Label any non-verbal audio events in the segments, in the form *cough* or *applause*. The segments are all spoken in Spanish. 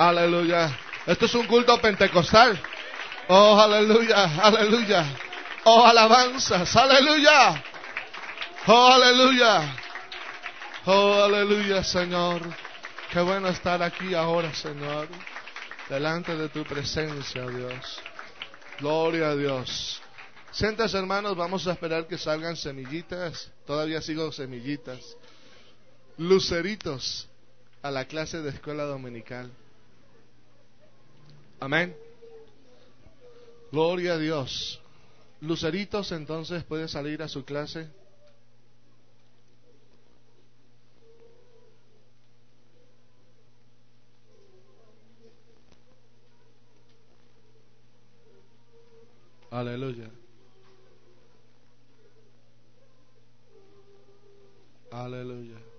Aleluya. Esto es un culto pentecostal. Oh, aleluya, aleluya. Oh, alabanzas, aleluya. Oh, aleluya. Oh, aleluya, Señor. Qué bueno estar aquí ahora, Señor. Delante de tu presencia, Dios. Gloria a Dios. Siéntase, hermanos, vamos a esperar que salgan semillitas. Todavía sigo semillitas. Luceritos a la clase de escuela dominical. Amén. Gloria a Dios. Luceritos entonces puede salir a su clase. Aleluya. Aleluya.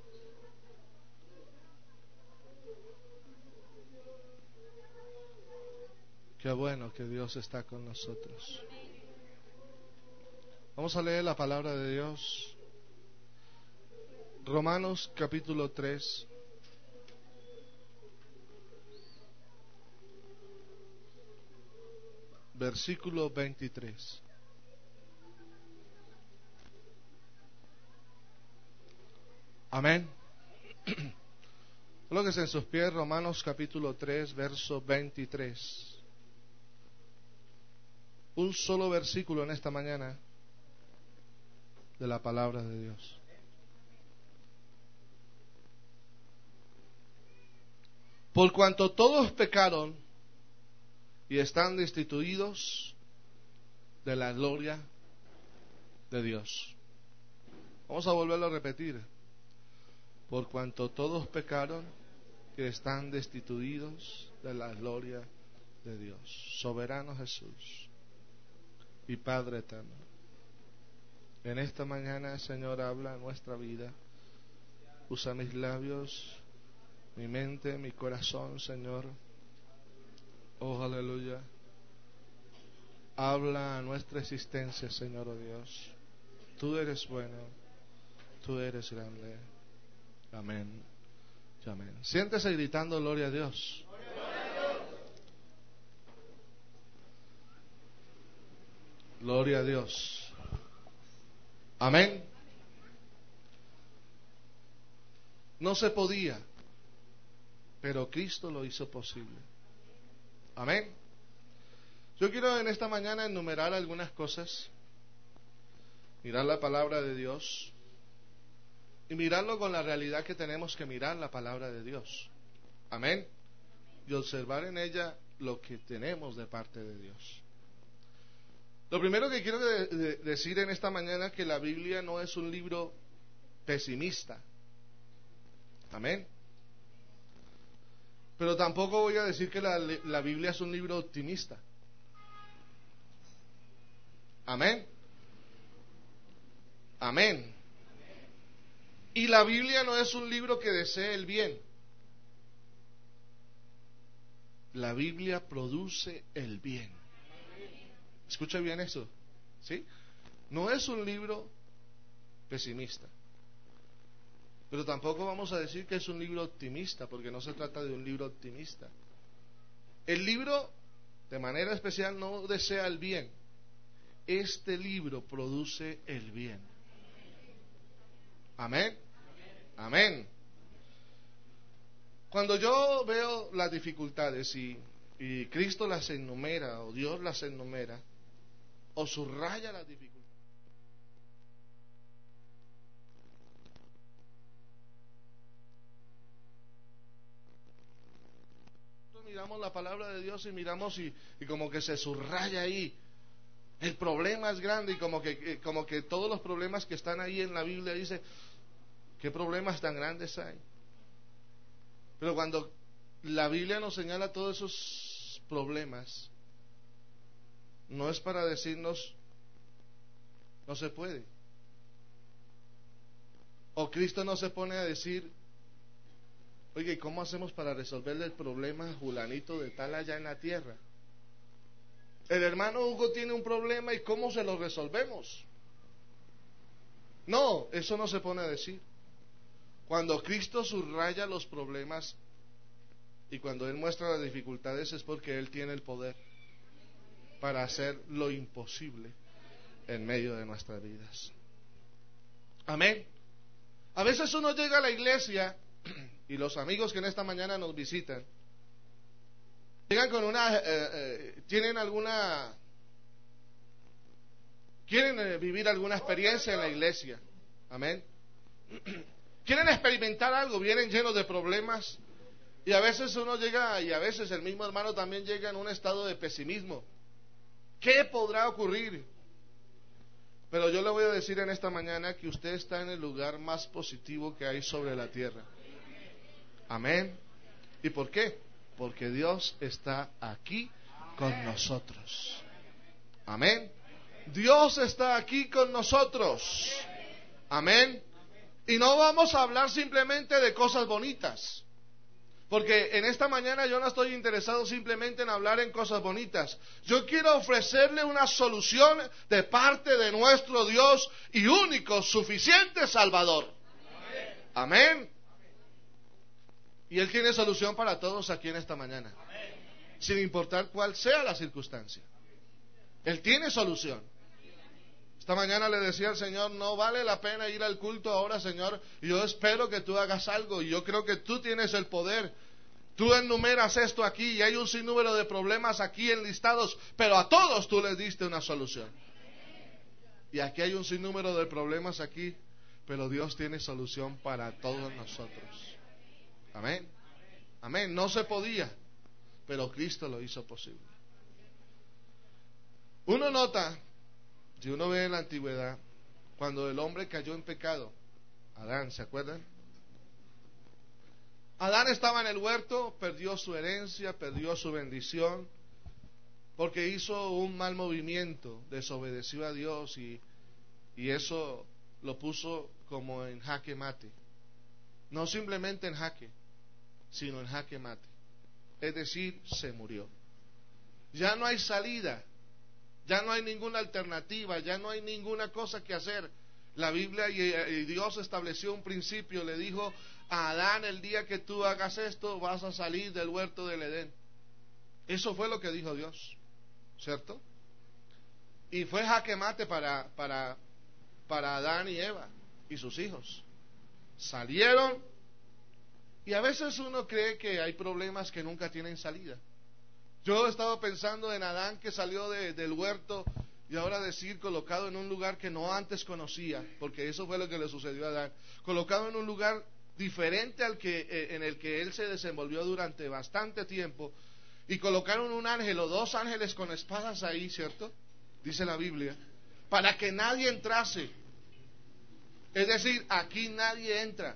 Qué bueno que Dios está con nosotros. Vamos a leer la palabra de Dios. Romanos capítulo 3. Versículo 23. Amén. *clears throat* Colóquese en sus pies, Romanos capítulo 3, verso 23. Un solo versículo en esta mañana de la palabra de Dios. Por cuanto todos pecaron y están destituidos de la gloria de Dios. Vamos a volverlo a repetir por cuanto todos pecaron que están destituidos de la gloria de Dios. Soberano Jesús y Padre eterno. En esta mañana, Señor, habla nuestra vida. Usa mis labios, mi mente, mi corazón, Señor. Oh, aleluya. Habla a nuestra existencia, Señor oh Dios. Tú eres bueno, tú eres grande. Amén. Amén. Siéntese gritando gloria a Dios. Gloria a Dios. Amén. No se podía, pero Cristo lo hizo posible. Amén. Yo quiero en esta mañana enumerar algunas cosas, mirar la palabra de Dios y mirarlo con la realidad que tenemos que mirar la palabra de Dios. Amén. Y observar en ella lo que tenemos de parte de Dios. Lo primero que quiero decir en esta mañana es que la Biblia no es un libro pesimista. Amén. Pero tampoco voy a decir que la, la Biblia es un libro optimista. Amén. Amén. Y la Biblia no es un libro que desee el bien. La Biblia produce el bien. Escucha bien eso. ¿Sí? No es un libro pesimista. Pero tampoco vamos a decir que es un libro optimista, porque no se trata de un libro optimista. El libro, de manera especial, no desea el bien. Este libro produce el bien. Amén. Amén. Cuando yo veo las dificultades y, Cristo las enumera o Dios las enumera o subraya las dificultades, miramos la palabra de Dios y miramos y, como que se subraya ahí. El problema es grande y como que, eh, como que todos los problemas que están ahí en la Biblia dice, ¿Qué problemas tan grandes hay? Pero cuando la Biblia nos señala todos esos problemas, no es para decirnos, no se puede. O Cristo no se pone a decir, oye, ¿cómo hacemos para resolverle el problema a Julanito de tal allá en la tierra? El hermano Hugo tiene un problema y ¿cómo se lo resolvemos? No, eso no se pone a decir. Cuando Cristo subraya los problemas, Y cuando Él muestra las dificultades es porque Él tiene el poder para hacer lo imposible en medio de nuestras vidas. Amén. A veces uno llega a la iglesia y los amigos que en esta mañana nos visitan, llegan con una, eh, eh, tienen alguna, quieren eh, vivir alguna experiencia en la iglesia. Amén. *clears throat* Quieren experimentar algo, vienen llenos de problemas. Y a veces uno llega, y a veces el mismo hermano también llega en un estado de pesimismo. ¿Qué podrá ocurrir? Pero yo le voy a decir en esta mañana que usted está en el lugar más positivo que hay sobre la tierra. Amén. ¿Y por qué? Porque Dios está aquí con nosotros. Amén. Dios está aquí con nosotros. Amén. Y no vamos a hablar simplemente de cosas bonitas. Porque en esta mañana yo no estoy interesado simplemente en hablar en cosas bonitas. Yo quiero ofrecerle una solución de parte de nuestro Dios y único, suficiente Salvador. Amén. Y Él tiene solución para todos aquí en esta mañana. Sin importar cuál sea la circunstancia. Él tiene solución. Esta mañana le decía al Señor, no vale la pena ir al culto ahora, Señor. Yo espero que tú hagas algo. Y yo creo que tú tienes el poder. Tú enumeras esto aquí y hay un sinnúmero de problemas aquí enlistados, pero a todos tú les diste una solución. Y aquí hay un sinnúmero de problemas aquí, pero Dios tiene solución para todos nosotros. Amén. Amén. No se podía, pero Cristo lo hizo posible. Uno nota si uno ve en la antigüedad, cuando el hombre cayó en pecado, Adán, ¿se acuerdan? Adán estaba en el huerto, perdió su herencia, perdió su bendición, porque hizo un mal movimiento, desobedeció a Dios y, y eso lo puso como en jaque mate. No simplemente en jaque, sino en jaque mate. Es decir, se murió. Ya no hay salida. Ya no hay ninguna alternativa, ya no hay ninguna cosa que hacer. La Biblia y, Dios estableció un principio, le dijo a Adán, el día que tú hagas esto, vas a salir del huerto del Edén. Eso fue lo que dijo Dios, ¿cierto? Y fue jaque mate para, para, para Adán y Eva y sus hijos. Salieron y a veces uno cree que hay problemas que nunca tienen salida. Yo he estado pensando en Adán que salió del huerto y ahora decir colocado en un lugar que no antes conocía, porque eso fue lo que le sucedió a Adán, colocado en un lugar diferente al que eh, en el que él se desenvolvió durante bastante tiempo y colocaron un ángel o dos ángeles con espadas ahí, ¿cierto? Dice la Biblia, para que nadie entrase. Es decir, aquí nadie entra.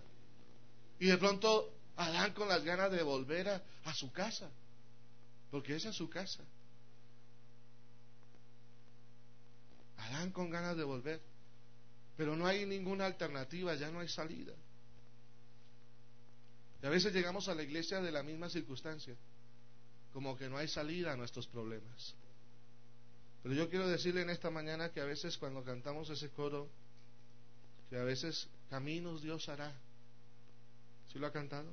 Y de pronto Adán con las ganas de volver a su casa porque esa es su casa. Adán con ganas de volver, pero no hay ninguna alternativa, ya no hay salida. Y a veces llegamos a la iglesia de la misma circunstancia, como que no hay salida a nuestros problemas. Pero yo quiero decirle en esta mañana que a veces cuando cantamos ese coro, que a veces caminos Dios hará. ¿Sí lo ha cantado?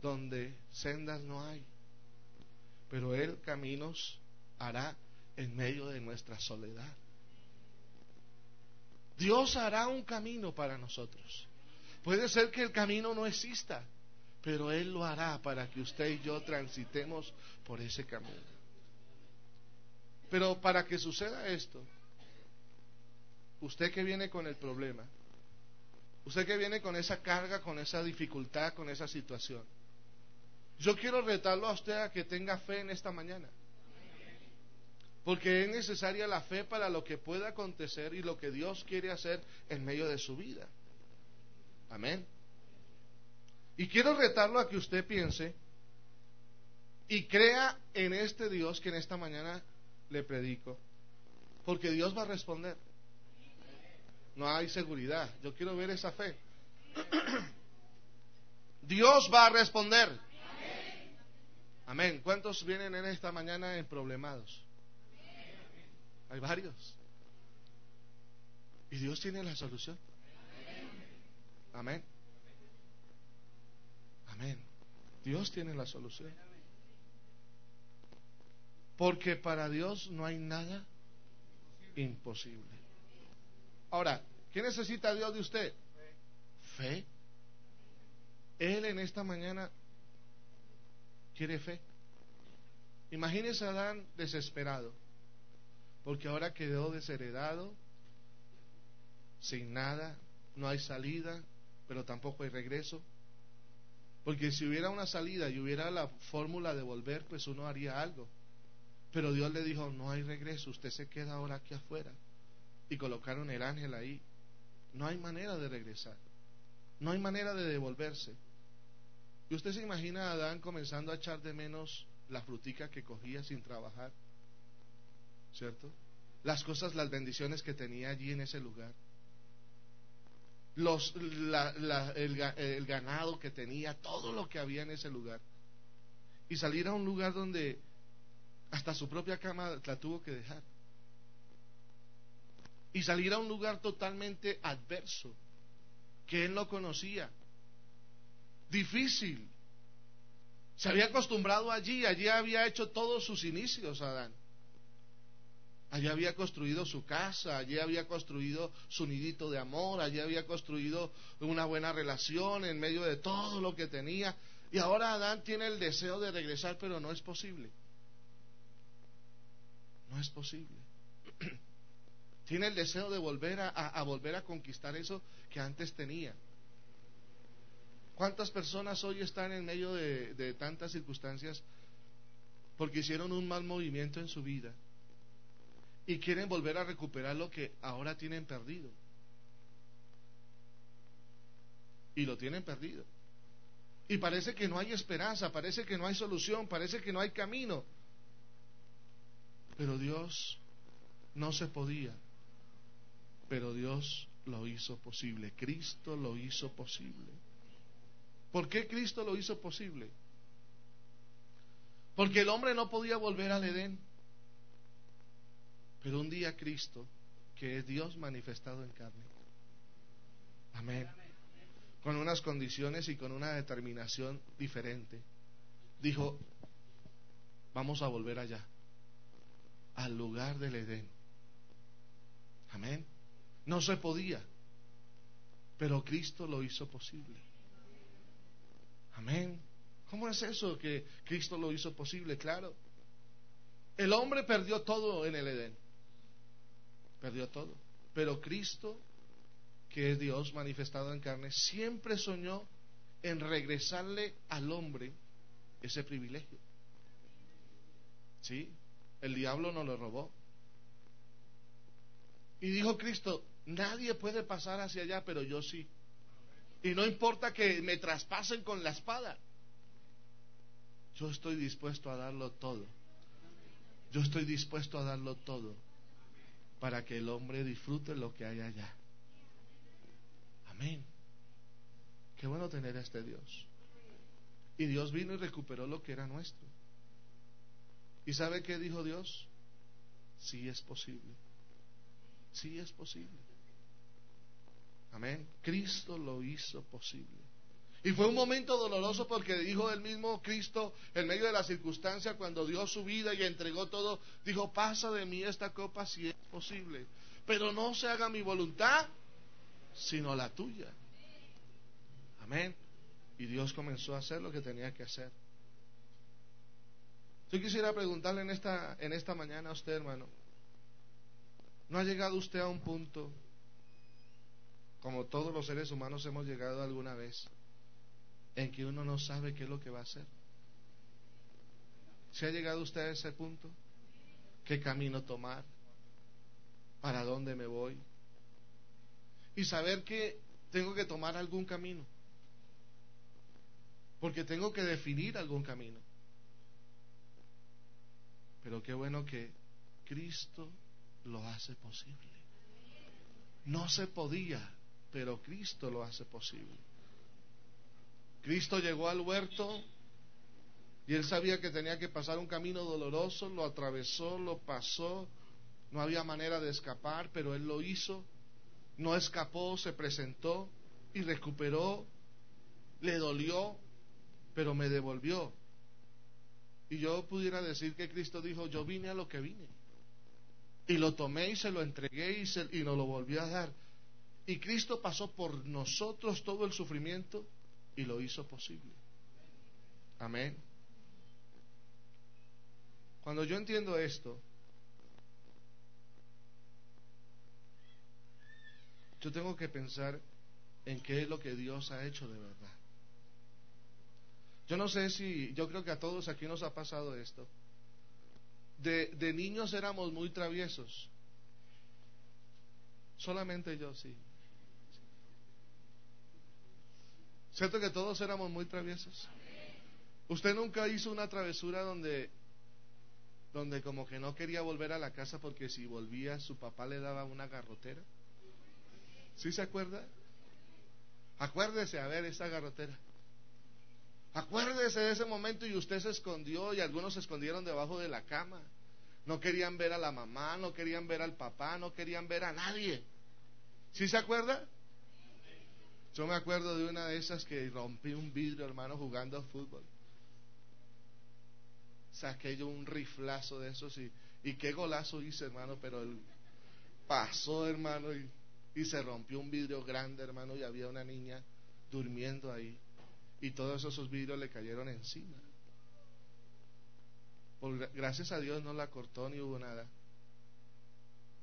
Donde sendas no hay pero Él caminos hará en medio de nuestra soledad. Dios hará un camino para nosotros. Puede ser que el camino no exista, pero Él lo hará para que usted y yo transitemos por ese camino. Pero para que suceda esto, usted que viene con el problema, usted que viene con esa carga, con esa dificultad, con esa situación, yo quiero retarlo a usted a que tenga fe en esta mañana. Porque es necesaria la fe para lo que pueda acontecer y lo que Dios quiere hacer en medio de su vida. Amén. Y quiero retarlo a que usted piense y crea en este Dios que en esta mañana le predico. Porque Dios va a responder. No hay seguridad. Yo quiero ver esa fe. *clears throat* Dios va a responder. Amén. ¿Cuántos vienen en esta mañana en problemados? Hay varios. Y Dios tiene la solución. Amén. Amén. Dios tiene la solución. Porque para Dios no hay nada imposible. Ahora, ¿qué necesita Dios de usted? Fe. Él en esta mañana quiere fe. Imagínese a Adán desesperado, porque ahora quedó desheredado, sin nada, no hay salida, pero tampoco hay regreso. Porque si hubiera una salida y hubiera la fórmula de volver, pues uno haría algo. Pero Dios le dijo, no hay regreso, usted se queda ahora aquí afuera. Y colocaron el ángel ahí. No hay manera de regresar. No hay manera de devolverse. Y usted se imagina a Adán comenzando a echar de menos la frutica que cogía sin trabajar. ¿Cierto? Las cosas, las bendiciones que tenía allí en ese lugar los, el, ganado que tenía, todo lo que había en ese lugar. Y salir a un lugar donde hasta su propia cama la tuvo que dejar. Y salir a un lugar totalmente adverso, que él no conocía. Difícil. Se había acostumbrado allí, allí había hecho todos sus inicios, Adán. Allí había construido su casa, allí había construido su nidito de amor, allí había construido una buena relación en medio de todo lo que tenía. Y ahora Adán tiene el deseo de regresar, pero no es posible. No es posible. *clears throat* tiene el deseo de volver a, volver a conquistar eso que antes tenía. ¿Cuántas personas hoy están en medio de tantas circunstancias porque hicieron un mal movimiento en su vida? Y quieren volver a recuperar lo que ahora tienen perdido. Y lo tienen perdido. Y parece que no hay esperanza, parece que no hay solución, parece que no hay camino. Pero Dios no se podía. Pero Dios lo hizo posible. Cristo lo hizo posible. ¿Por qué Cristo lo hizo posible? Porque el hombre no podía volver al Edén. Pero un día Cristo, que es Dios manifestado en carne, amén, con unas condiciones y con una determinación diferente, dijo, vamos a volver allá, al lugar del Edén. Amén. No se podía, pero Cristo lo hizo posible. Amén. ¿Cómo es eso que Cristo lo hizo posible? Claro. El hombre perdió todo en el Edén perdió todo. Pero Cristo, que es Dios manifestado en carne, siempre soñó en regresarle al hombre ese privilegio. ¿Sí? El diablo no lo robó. Y dijo Cristo, nadie puede pasar hacia allá, pero yo sí. Y no importa que me traspasen con la espada. Yo estoy dispuesto a darlo todo. Yo estoy dispuesto a darlo todo para que el hombre disfrute lo que hay allá. Amén. Qué bueno tener a este Dios. Y Dios vino y recuperó lo que era nuestro. ¿Y sabe qué dijo Dios? Sí es posible. Sí es posible. Amén. Cristo lo hizo posible. Y fue un momento doloroso porque dijo el mismo Cristo en medio de la circunstancia cuando dio su vida y entregó todo, dijo, pasa de mí esta copa si es posible, pero no se haga mi voluntad, sino la tuya. Amén. Y Dios comenzó a hacer lo que tenía que hacer. Yo quisiera preguntarle en esta, en esta mañana a usted, hermano, ¿no ha llegado usted a un punto, como todos los seres humanos hemos llegado alguna vez, en que uno no sabe qué es lo que va a hacer. ¿Se ha llegado usted a ese punto? ¿Qué camino tomar? ¿Para dónde me voy? Y saber que tengo que tomar algún camino. Porque tengo que definir algún camino. Pero qué bueno que Cristo lo hace posible. No se podía, pero Cristo lo hace posible. Cristo llegó al huerto y él sabía que tenía que pasar un camino doloroso, lo atravesó, lo pasó, no había manera de escapar, pero él lo hizo, no escapó, se presentó y recuperó, le dolió, pero me devolvió. Y yo pudiera decir que Cristo dijo, yo vine a lo que vine. Y lo tomé y se lo entregué y, se, y nos lo volvió a dar. Y Cristo pasó por nosotros todo el sufrimiento y lo hizo posible. Amén. Cuando yo entiendo esto, yo tengo que pensar en qué es lo que Dios ha hecho de verdad. Yo no sé si, yo creo que a todos aquí nos ha pasado esto. De, de niños éramos muy traviesos. Solamente yo sí. ¿Cierto que todos éramos muy traviesos? ¿Usted nunca hizo una travesura donde donde como que no quería volver a la casa porque si volvía su papá le daba una garrotera. ¿Sí se acuerda? Acuérdese a ver esa garrotera. Acuérdese de ese momento y usted se escondió y algunos se escondieron debajo de la cama. No querían ver a la mamá, no querían ver al papá, no querían ver a nadie. ¿Sí se acuerda? Yo me acuerdo de una de esas que rompí un vidrio, hermano, jugando fútbol saqué yo un riflazo de esos y, y qué golazo hice, hermano, pero pasó, hermano, y, y se rompió un vidrio grande, hermano, y había una niña durmiendo ahí. Y todos esos vidrios le cayeron encima. Por, gracias a Dios no la cortó ni hubo nada.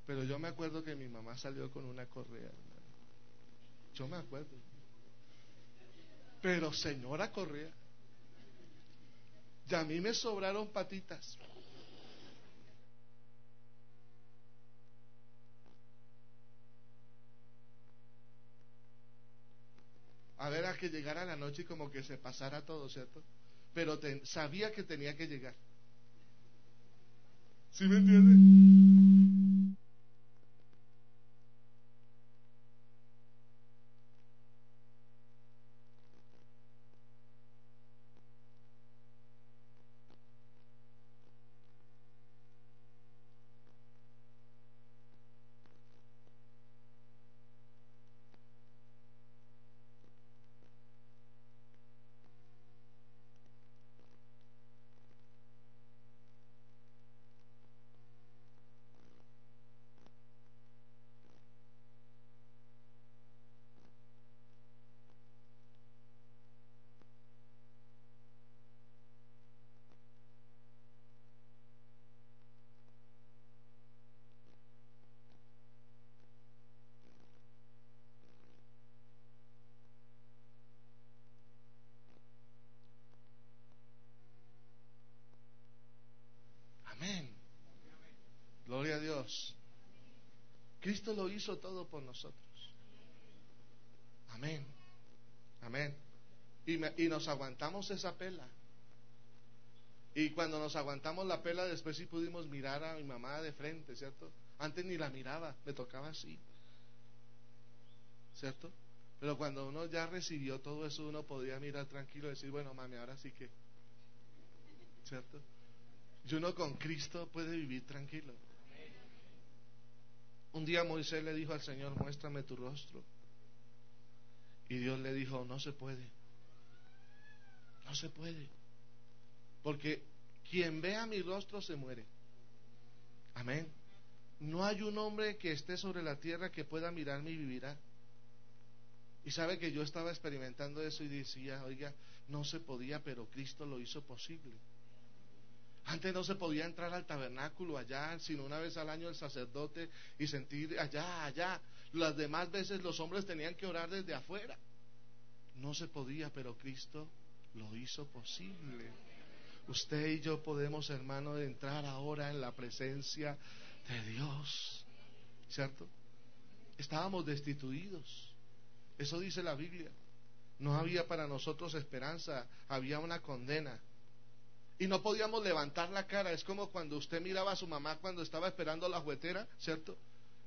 Pero yo me acuerdo que mi mamá salió con una correa. Yo me acuerdo. Pero señora Correa, y a mí me sobraron patitas. A ver a que llegara la noche y como que se pasara todo, ¿cierto? Pero sabía que tenía que llegar. ¿Sí me entiende? Gloria a Dios. Cristo lo hizo todo por nosotros. Amén. Amén. Y, y, nos aguantamos esa pela. Y cuando nos aguantamos la pela, después sí pudimos mirar a mi mamá de frente, ¿cierto? Antes ni la miraba, me tocaba así. ¿Cierto? Pero cuando uno ya recibió todo eso, uno podía mirar tranquilo y decir, bueno, mami, ahora sí que. ¿Cierto? Y uno con Cristo puede vivir tranquilo. Un día Moisés le dijo al Señor, muéstrame tu rostro. Y Dios le dijo, no se puede. No se puede. Porque quien vea mi rostro se muere. Amén. No hay un hombre que esté sobre la tierra que pueda mirarme y vivirá. Y sabe que yo estaba experimentando eso y decía, oiga, no se podía, pero Cristo lo hizo posible. Antes no se podía entrar al tabernáculo allá, sino una vez al año el sacerdote y sentir allá, allá. Las demás veces los hombres tenían que orar desde afuera. No se podía, pero Cristo lo hizo posible. Usted y yo podemos, hermano, entrar ahora en la presencia de Dios. ¿Cierto? Estábamos destituidos. Eso dice la Biblia. No había para nosotros esperanza, había una condena y no podíamos levantar la cara. Es como cuando usted miraba a su mamá cuando estaba esperando la juetera, ¿cierto?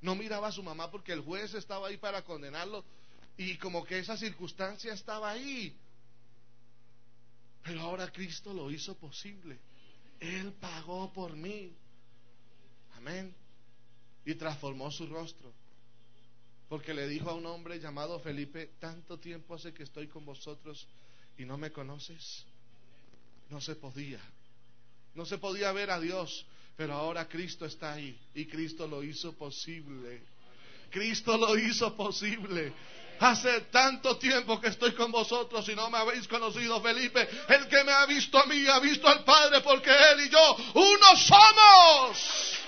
No miraba a su mamá porque el juez estaba ahí para condenarlo y como que esa circunstancia estaba ahí. Pero ahora Cristo lo hizo posible. Él pagó por mí. Amén. Y transformó su rostro. Porque le dijo a un hombre llamado Felipe, tanto tiempo hace que estoy con vosotros y no me conoces. No se podía. No se podía ver a Dios. Pero ahora Cristo está ahí y Cristo lo hizo posible. Cristo lo hizo posible. Hace tanto tiempo que estoy con vosotros y no me habéis conocido, Felipe. El que me ha visto a mí ha visto al Padre porque Él y yo uno somos.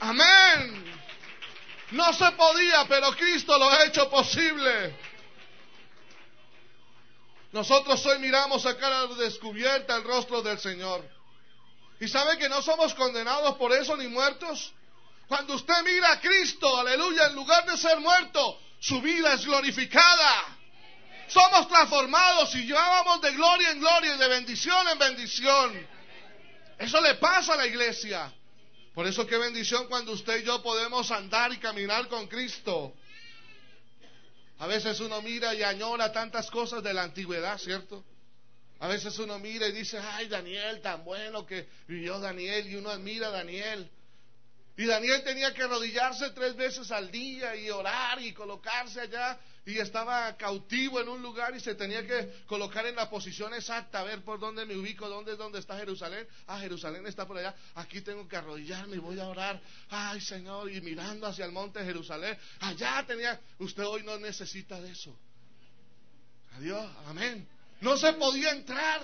Amén. No se podía, pero Cristo lo ha hecho posible. Nosotros hoy miramos a cara descubierta el rostro del Señor. ¿Y sabe que no somos condenados por eso ni muertos? Cuando usted mira a Cristo, aleluya, en lugar de ser muerto, su vida es glorificada. Somos transformados y llevábamos de gloria en gloria y de bendición en bendición. Eso le pasa a la iglesia. Por eso qué bendición cuando usted y yo podemos andar y caminar con Cristo. Veces uno mira y añora tantas cosas de la antigüedad, ¿cierto? A veces uno mira y dice, ay, Daniel, tan bueno que vivió Daniel, y uno admira a Daniel. Y Daniel tenía que arrodillarse tres veces al día y orar y colocarse allá. Y estaba cautivo en un lugar y se tenía que colocar en la posición exacta, a ver por dónde me ubico, dónde es donde está Jerusalén. Ah, Jerusalén está por allá. Aquí tengo que arrodillarme y voy a orar. Ay, Señor, y mirando hacia el monte Jerusalén. Allá tenía. Usted hoy no necesita de eso. Adiós, amén. No se podía entrar.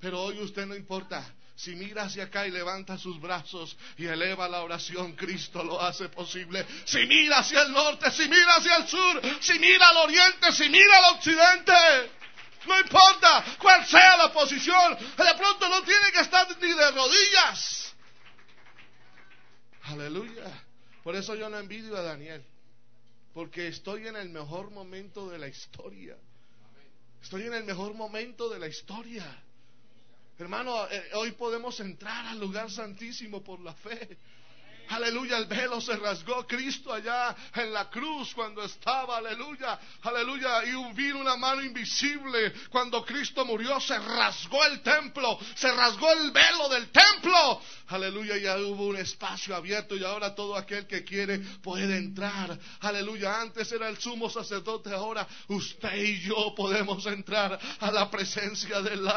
Pero hoy usted no importa. Si mira hacia acá y levanta sus brazos y eleva la oración, Cristo lo hace posible. Si mira hacia el norte, si mira hacia el sur, si mira al oriente, si mira al occidente. No importa cuál sea la posición. De pronto no tiene que estar ni de rodillas. Aleluya. Por eso yo no envidio a Daniel. Porque estoy en el mejor momento de la historia. Estoy en el mejor momento de la historia. Hermano, eh, hoy podemos entrar al lugar santísimo por la fe. Aleluya, el velo se rasgó Cristo allá en la cruz cuando estaba, aleluya, aleluya, y vino una mano invisible. Cuando Cristo murió se rasgó el templo, se rasgó el velo del templo. Aleluya, ya hubo un espacio abierto y ahora todo aquel que quiere puede entrar. Aleluya, antes era el sumo sacerdote, ahora usted y yo podemos entrar a la presencia del,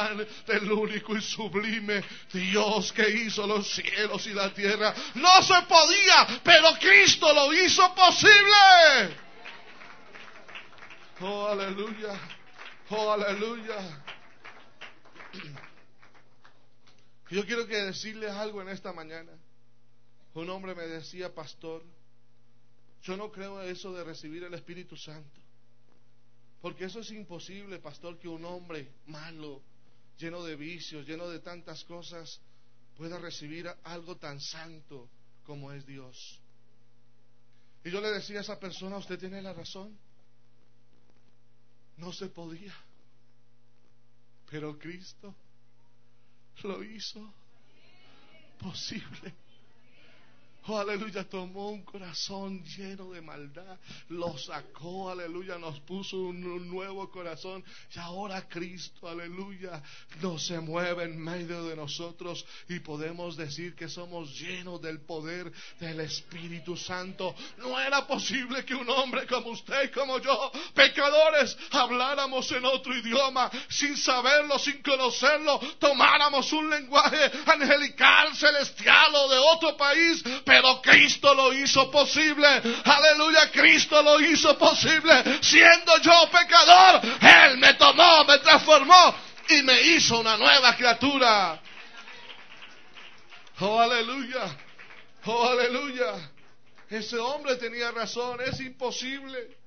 del único y sublime Dios que hizo los cielos y la tierra. No se podía, pero Cristo lo hizo posible. Oh, aleluya. Oh, aleluya. Yo quiero que decirles algo en esta mañana. Un hombre me decía, pastor, yo no creo en eso de recibir el Espíritu Santo. Porque eso es imposible, pastor, que un hombre malo, lleno de vicios, lleno de tantas cosas, pueda recibir algo tan santo como es Dios. Y yo le decía a esa persona, usted tiene la razón. No se podía. Pero Cristo lo hizo posible. Aleluya, tomó un corazón lleno de maldad, lo sacó, aleluya, nos puso un, nuevo corazón y ahora Cristo, aleluya, no se mueve en medio de nosotros y podemos decir que somos llenos del poder del Espíritu Santo. No era posible que un hombre como usted como yo, pecadores, habláramos en otro idioma sin saberlo, sin conocerlo, tomáramos un lenguaje angelical, celestial o de otro país, pero Cristo lo hizo posible. Aleluya, Cristo lo hizo posible. Siendo yo pecador, Él me tomó, me transformó y me hizo una nueva criatura. Oh, aleluya. Oh, aleluya. Ese hombre tenía razón, es imposible.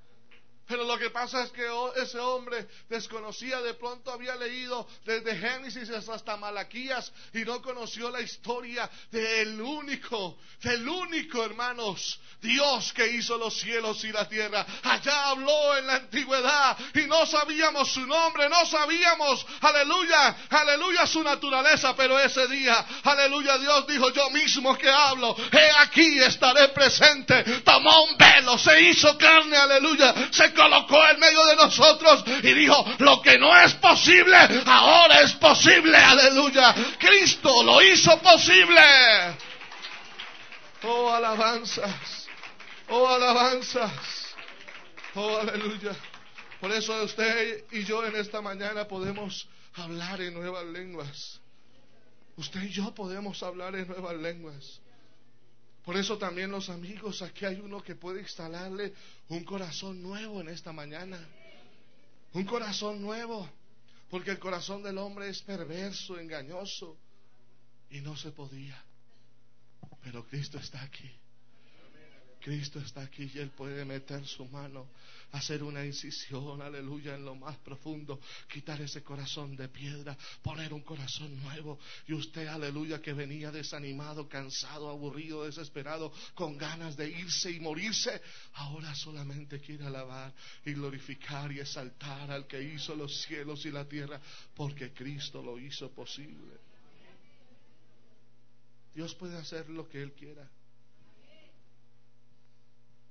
Pero lo que pasa es que ese hombre desconocía, de pronto había leído desde Génesis hasta Malaquías y no conoció la historia del único, del único, hermanos, Dios que hizo los cielos y la tierra. Allá habló en la antigüedad y no sabíamos su nombre, no sabíamos, aleluya, aleluya su naturaleza, pero ese día, aleluya, Dios dijo, yo mismo que hablo, he aquí estaré presente. Tomó un velo, se hizo carne, aleluya, se colocó en medio de nosotros y dijo, lo que no es posible, ahora es posible, aleluya. Cristo lo hizo posible. Oh, alabanzas, oh, alabanzas, oh, aleluya. Por eso usted y yo en esta mañana podemos hablar en nuevas lenguas. Usted y yo podemos hablar en nuevas lenguas. Por eso también los amigos, aquí hay uno que puede instalarle un corazón nuevo en esta mañana. Un corazón nuevo. Porque el corazón del hombre es perverso, engañoso. Y no se podía. Pero Cristo está aquí. Cristo está aquí y Él puede meter su mano, hacer una incisión, aleluya, en lo más profundo, quitar ese corazón de piedra, poner un corazón nuevo. Y usted, aleluya, que venía desanimado, cansado, aburrido, desesperado, con ganas de irse y morirse, ahora solamente quiere alabar y glorificar y exaltar al que hizo los cielos y la tierra, porque Cristo lo hizo posible. Dios puede hacer lo que Él quiera.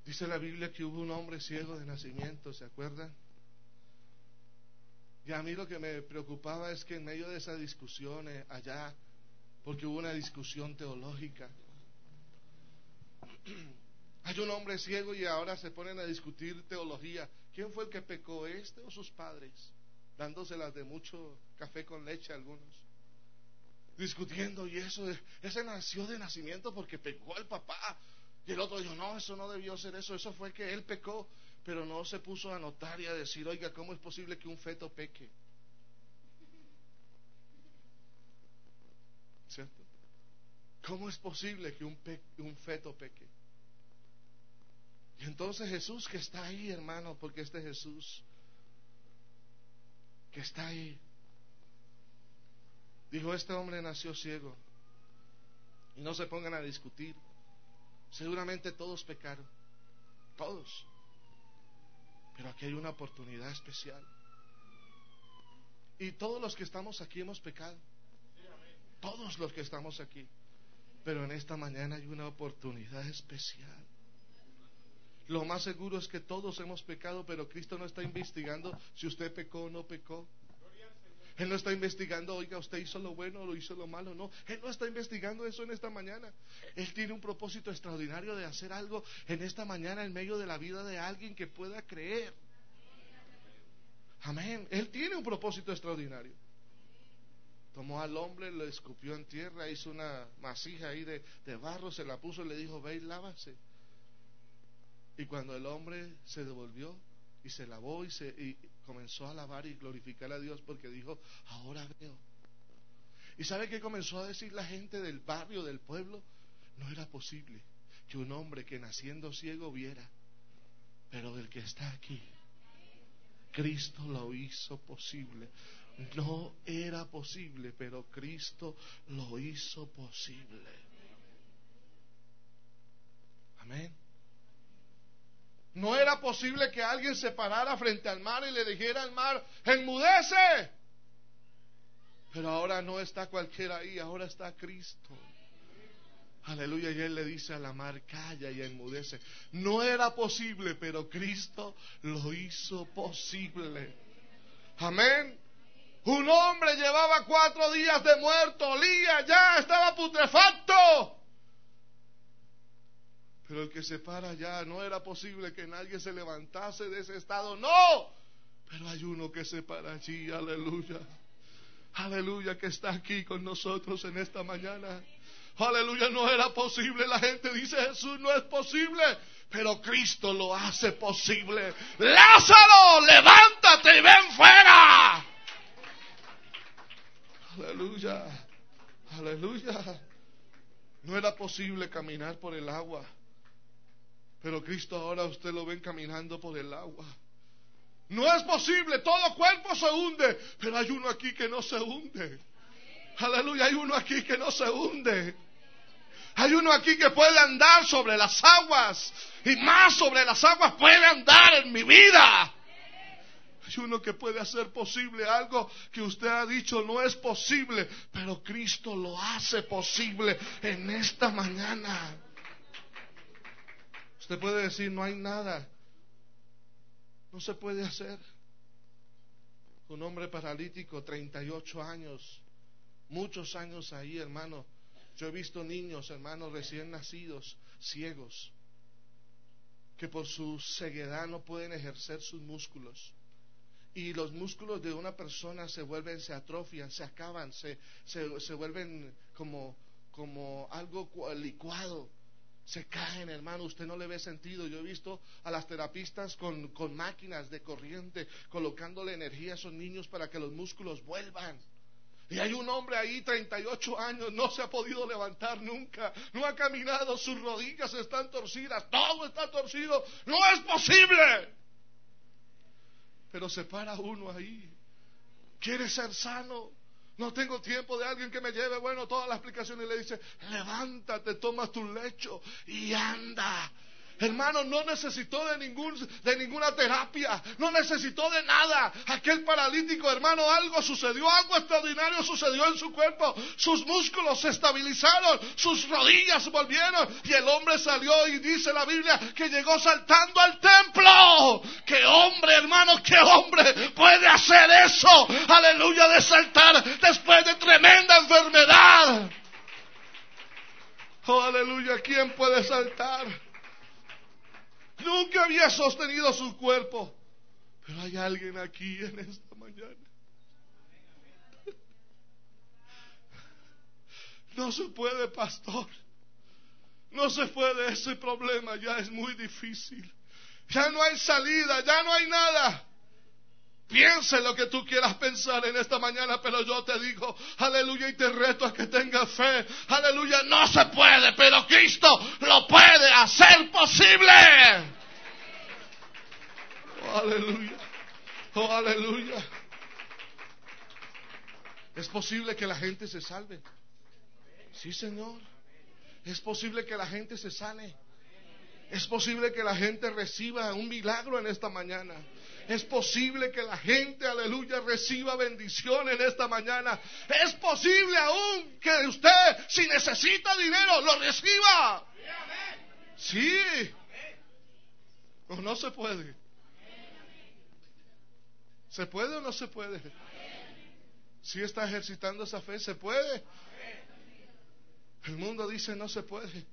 Dice la Biblia que hubo un hombre ciego de nacimiento, ¿se acuerdan? Y a mí lo que me preocupaba es que en medio de esas discusiones allá, porque hubo una discusión teológica, *clears throat* hay un hombre ciego y ahora se ponen a discutir teología. ¿Quién fue el que pecó, este o sus padres? Dándoselas de mucho café con leche a algunos. Discutiendo y eso, ese nació de nacimiento porque pecó al papá. Y el otro dijo, no, eso no debió ser eso, eso fue que él pecó, pero no se puso a notar y a decir, oiga, ¿cómo es posible que un feto peque? ¿Cierto? ¿Cómo es posible que un, un feto peque? Y entonces Jesús que está ahí, hermano, porque este Jesús que está ahí, dijo, este hombre nació ciego. Y no se pongan a discutir. Seguramente todos pecaron, todos. Pero aquí hay una oportunidad especial. Y todos los que estamos aquí hemos pecado. Todos los que estamos aquí. Pero en esta mañana hay una oportunidad especial. Lo más seguro es que todos hemos pecado, pero Cristo no está investigando si usted pecó o no pecó. Él no está investigando, oiga, usted hizo lo bueno o lo hizo lo malo. No, Él no está investigando eso en esta mañana. Él tiene un propósito extraordinario de hacer algo en esta mañana en medio de la vida de alguien que pueda creer. Amén. Él tiene un propósito extraordinario. Tomó al hombre, lo escupió en tierra, hizo una masija ahí de, barro, se la puso y le dijo, ve y lávase. Y cuando el hombre se devolvió y se lavó y, se, y comenzó a alabar y glorificar a Dios porque dijo, ahora veo. ¿Y sabe qué comenzó a decir la gente del barrio, del pueblo? No era posible que un hombre que naciendo ciego viera, pero el que está aquí, Cristo lo hizo posible. No era posible, pero Cristo lo hizo posible. Amén. No era posible que alguien se parara frente al mar y le dijera al mar, enmudece. Pero ahora no está cualquiera ahí, ahora está Cristo. Aleluya, y él le dice a la mar, calla y enmudece. No era posible, pero Cristo lo hizo posible. Amén. Un hombre llevaba cuatro días de muerto, olía ya, estaba putrefacto. Pero el que se para allá, no era posible que nadie se levantase de ese estado. No, pero hay uno que se para allí, aleluya. Aleluya, que está aquí con nosotros en esta mañana. Aleluya, no era posible. La gente dice, Jesús no es posible. Pero Cristo lo hace posible. Lázaro, levántate y ven fuera. Aleluya, aleluya. No era posible caminar por el agua. Pero Cristo ahora usted lo ven caminando por el agua. No es posible, todo cuerpo se hunde, pero hay uno aquí que no se hunde. Aleluya, hay uno aquí que no se hunde. Hay uno aquí que puede andar sobre las aguas y más sobre las aguas puede andar en mi vida. Hay uno que puede hacer posible algo que usted ha dicho no es posible, pero Cristo lo hace posible en esta mañana. Usted puede decir, no hay nada. No se puede hacer. Un hombre paralítico, 38 años, muchos años ahí, hermano. Yo he visto niños, hermanos, recién nacidos, ciegos, que por su ceguedad no pueden ejercer sus músculos. y los músculos de una persona se vuelven, se atrofian, se acaban, se, se, se vuelven como, como algo licuado. Se caen, hermano, usted no le ve sentido. Yo he visto a las terapistas con, con máquinas de corriente colocándole energía a esos niños para que los músculos vuelvan. Y hay un hombre ahí, 38 años, no se ha podido levantar nunca, no ha caminado, sus rodillas están torcidas, todo está torcido, no es posible. Pero se para uno ahí, quiere ser sano, no tengo tiempo de alguien que me lleve, bueno, toda la explicación y le dice, levántate, toma tu lecho y anda. Hermano, no necesitó de, ningún, de ninguna terapia, no necesitó de nada. Aquel paralítico, hermano, algo sucedió, algo extraordinario sucedió en su cuerpo. Sus músculos se estabilizaron, sus rodillas volvieron y el hombre salió y dice la Biblia que llegó saltando al templo. ¡Qué hombre, hermano, qué hombre puede hacer eso! Aleluya, de saltar después de tremenda enfermedad. Oh, aleluya, ¿quién puede saltar? Nunca había sostenido su cuerpo. Pero hay alguien aquí en esta mañana. No se puede, pastor. No se puede, ese problema ya es muy difícil. Ya no hay salida, ya no hay nada. Piense lo que tú quieras pensar en esta mañana, pero yo te digo, aleluya, y te reto a que tengas fe. Aleluya, no se puede, pero Cristo lo puede hacer posible. Oh, aleluya, oh, aleluya. Es posible que la gente se salve. Sí, Señor. Es posible que la gente se sane. Es posible que la gente reciba un milagro en esta mañana. Es posible que la gente, aleluya, reciba bendición en esta mañana. Es posible aún que usted, si necesita dinero, lo reciba. Sí. O no se puede. ¿Se puede o no se puede? Si está ejercitando esa fe, ¿se puede? El mundo dice no se puede.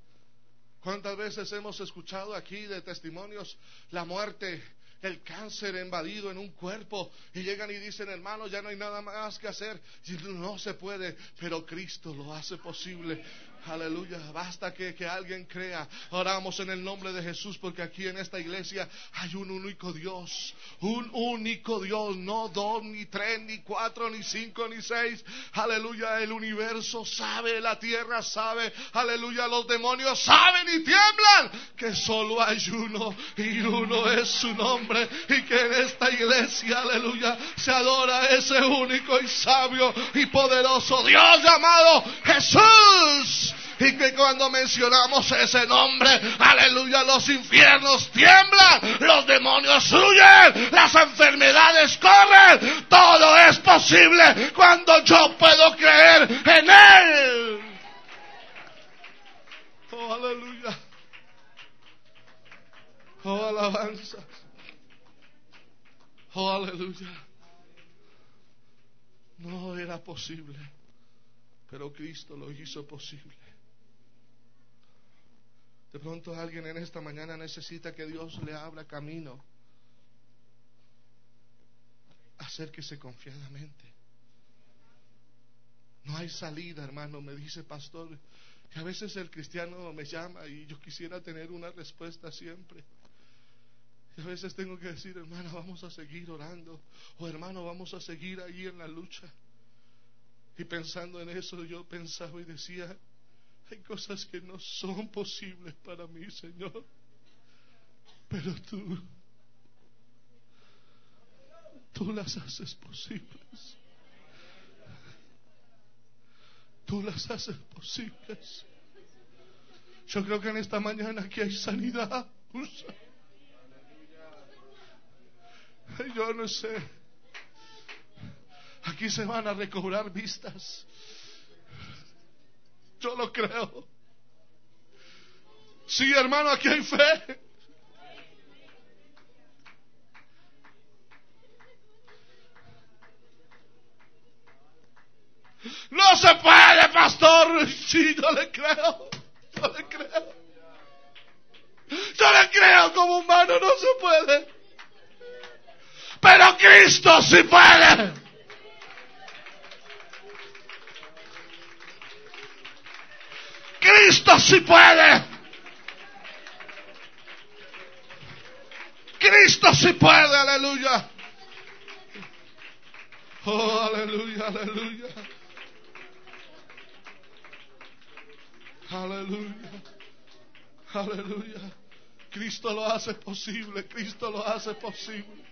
¿Cuántas veces hemos escuchado aquí de testimonios la muerte el cáncer invadido en un cuerpo y llegan y dicen, hermano, ya no hay nada más que hacer. Y no se puede, pero Cristo lo hace posible. Aleluya, basta que, que, alguien crea. Oramos en el nombre de Jesús porque aquí en esta iglesia hay un único Dios. Un único Dios, no dos, ni tres, ni cuatro, ni cinco, ni seis. Aleluya, el universo sabe, la tierra sabe. Aleluya, los demonios saben y tiemblan que solo hay uno y uno es su nombre. Y que en esta iglesia, aleluya, se adora ese único y sabio y poderoso Dios llamado Jesús. Y que cuando mencionamos ese nombre, aleluya, los infiernos tiemblan, los demonios huyen, las enfermedades corren. Todo es posible cuando yo puedo creer en Él. Oh, aleluya. Oh, alabanza. Oh, aleluya. No era posible, pero Cristo lo hizo posible. De pronto alguien en esta mañana necesita que Dios le abra camino. Acérquese confiadamente. No hay salida, hermano, me dice pastor. Que a veces el cristiano me llama y yo quisiera tener una respuesta siempre. Y a veces tengo que decir, hermano, vamos a seguir orando. O hermano, vamos a seguir ahí en la lucha. Y pensando en eso, yo pensaba y decía, hay cosas que no son posibles para mí, Señor. Pero tú, tú las haces posibles. Tú las haces posibles. Yo creo que en esta mañana aquí hay sanidad. Yo no sé. Aquí se van a recobrar vistas. Yo lo creo. Sí, hermano, aquí hay fe. No se puede, pastor. Sí, yo le creo. Yo le creo. Yo le creo como humano, no se puede. Pero Cristo sí puede. Sí puede. Cristo sí puede, aleluya. Oh, aleluya, aleluya. Aleluya. Aleluya. Cristo lo hace posible, Cristo lo hace posible.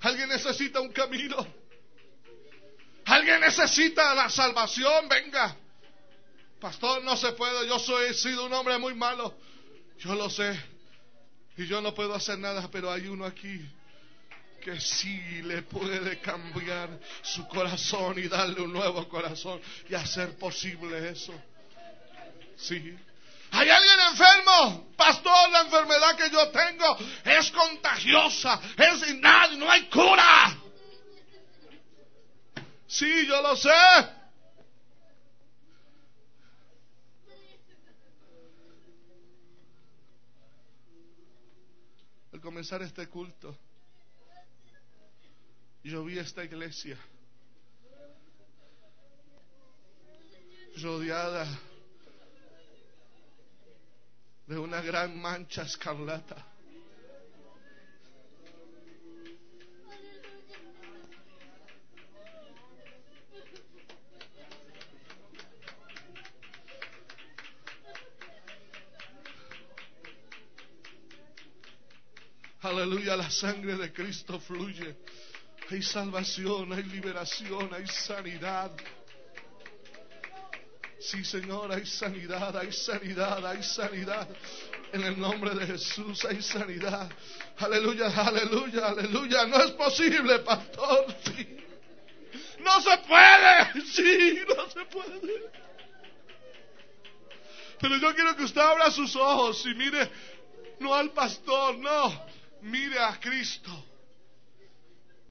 Alguien necesita un camino. Alguien necesita la salvación, venga. Pastor, no se puede, yo soy he sido un hombre muy malo. Yo lo sé. Y yo no puedo hacer nada, pero hay uno aquí que sí le puede cambiar su corazón y darle un nuevo corazón y hacer posible eso. Sí. ¿Hay alguien enfermo? Pastor, la enfermedad que yo tengo es contagiosa, es innato, no hay cura. Sí, yo lo sé. Comenzar este culto, yo vi esta iglesia rodeada de una gran mancha escarlata. La sangre de Cristo fluye. Hay salvación, hay liberación, hay sanidad. Sí, Señor, hay sanidad, hay sanidad, hay sanidad. En el nombre de Jesús hay sanidad. Aleluya, aleluya, aleluya. No es posible, pastor. No se puede. Sí, no se puede. Pero yo quiero que usted abra sus ojos y mire, no al pastor, no. Mire a Cristo.